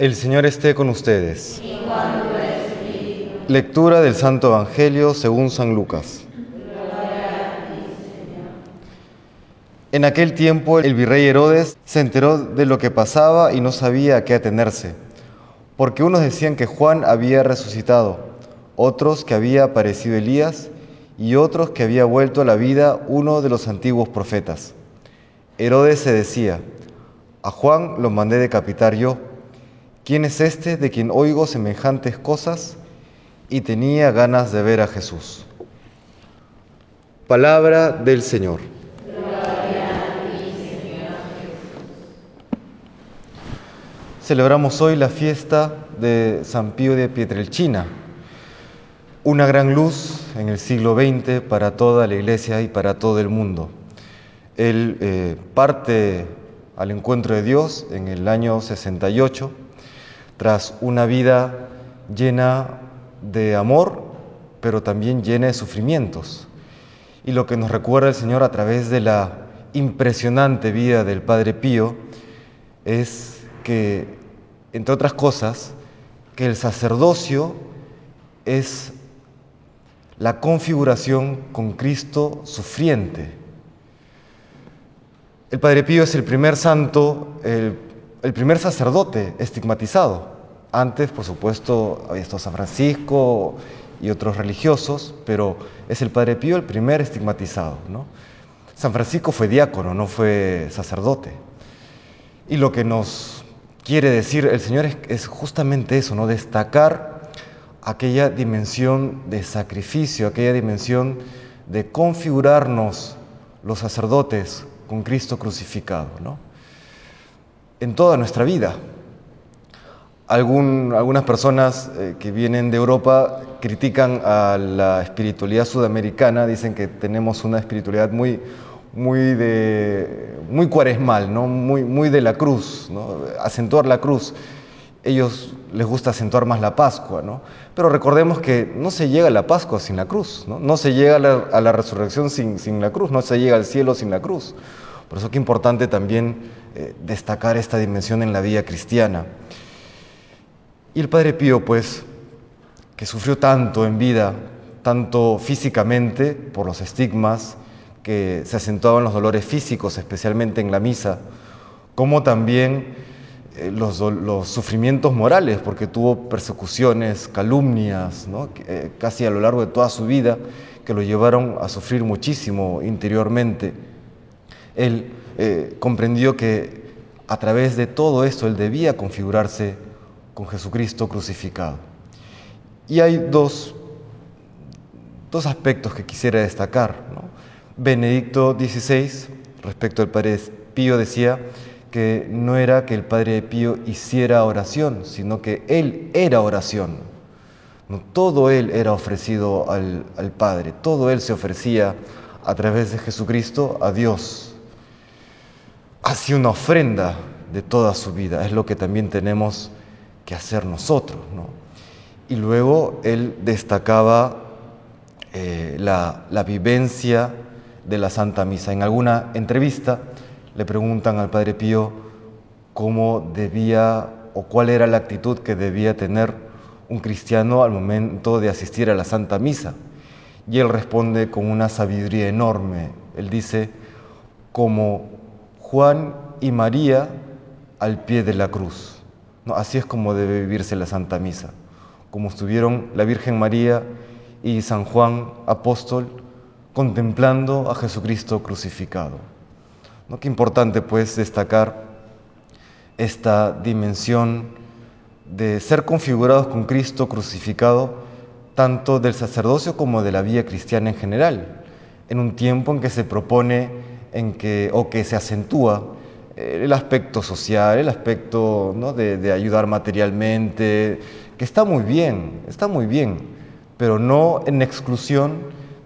El Señor esté con ustedes. Lectura del Santo Evangelio según San Lucas. En aquel tiempo el virrey Herodes se enteró de lo que pasaba y no sabía a qué atenerse, porque unos decían que Juan había resucitado, otros que había aparecido Elías y otros que había vuelto a la vida uno de los antiguos profetas. Herodes se decía, a Juan lo mandé decapitar yo ¿Quién es este de quien oigo semejantes cosas? Y tenía ganas de ver a Jesús. Palabra del Señor. Celebramos hoy la fiesta de San Pío de Pietrelcina, una gran luz en el siglo XX para toda la iglesia y para todo el mundo. Él eh, parte al encuentro de Dios en el año 68 tras una vida llena de amor, pero también llena de sufrimientos. Y lo que nos recuerda el Señor a través de la impresionante vida del Padre Pío es que, entre otras cosas, que el sacerdocio es la configuración con Cristo sufriente. El Padre Pío es el primer santo, el el primer sacerdote estigmatizado. Antes, por supuesto, había estado San Francisco y otros religiosos, pero es el Padre Pío el primer estigmatizado. ¿no? San Francisco fue diácono, no fue sacerdote. Y lo que nos quiere decir el Señor es, justamente eso, ¿no? destacar aquella dimensión de sacrificio, aquella dimensión de configurarnos los sacerdotes con Cristo crucificado. ¿no? En toda nuestra vida. algunas personas eh, que vienen de Europa critican a la espiritualidad sudamericana, dicen que tenemos una espiritualidad muy, muy, muy cuaresmal, ¿no? muy, muy de la cruz, acentuar la cruz. Ellos les gusta acentuar más la Pascua, ¿no? pero recordemos que no se llega a la Pascua sin la cruz, no, se llega a la, resurrección sin la cruz, no se llega al cielo sin la cruz. Por eso es importante también eh, destacar esta dimensión en la vida cristiana. Y el Padre Pío, pues, que sufrió tanto en vida, tanto físicamente por los estigmas que se acentuaban los dolores físicos, especialmente en la misa, como también eh, los, sufrimientos morales, porque tuvo persecuciones, calumnias, eh, casi a lo largo de toda su vida, que lo llevaron a sufrir muchísimo interiormente. Él eh, comprendió que a través de todo esto él debía configurarse con Jesucristo crucificado. Y hay dos, dos aspectos que quisiera destacar. Benedicto XVI, respecto al Padre Pío, decía que no era que el Padre Pío hiciera oración, sino que él era oración. No, todo él era ofrecido al, al Padre, todo él se ofrecía a través de Jesucristo a Dios hace una ofrenda de toda su vida. Es lo que también tenemos que hacer nosotros. Y luego él destacaba eh, la, la vivencia de la Santa Misa. En alguna entrevista le preguntan al Padre Pío cómo debía o cuál era la actitud que debía tener un cristiano al momento de asistir a la Santa Misa. Y él responde con una sabiduría enorme. Él dice, como Juan y María al pie de la cruz. Así es como debe vivirse la Santa Misa, como estuvieron la Virgen María y San Juan apóstol contemplando a Jesucristo crucificado. ¿No? Qué importante pues destacar esta dimensión de ser configurados con Cristo crucificado, tanto del sacerdocio como de la vida cristiana en general, en un tiempo en que se propone en que, o que se acentúa eh, el aspecto social, el aspecto de, ayudar materialmente, que está muy bien, está muy bien, pero no en exclusión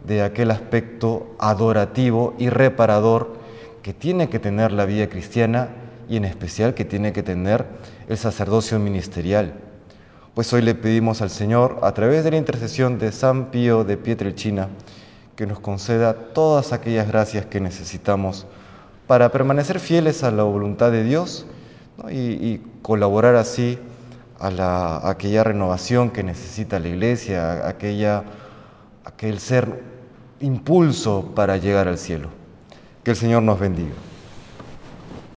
de aquel aspecto adorativo y reparador que tiene que tener la vida cristiana y en especial que tiene que tener el sacerdocio ministerial. Pues hoy le pedimos al Señor, a través de la intercesión de San Pío de Pietrelcina, que nos conceda todas aquellas gracias que necesitamos para permanecer fieles a la voluntad de Dios y, colaborar así a, la, aquella renovación que necesita la iglesia, aquella, aquel ser impulso para llegar al cielo. Que el Señor nos bendiga.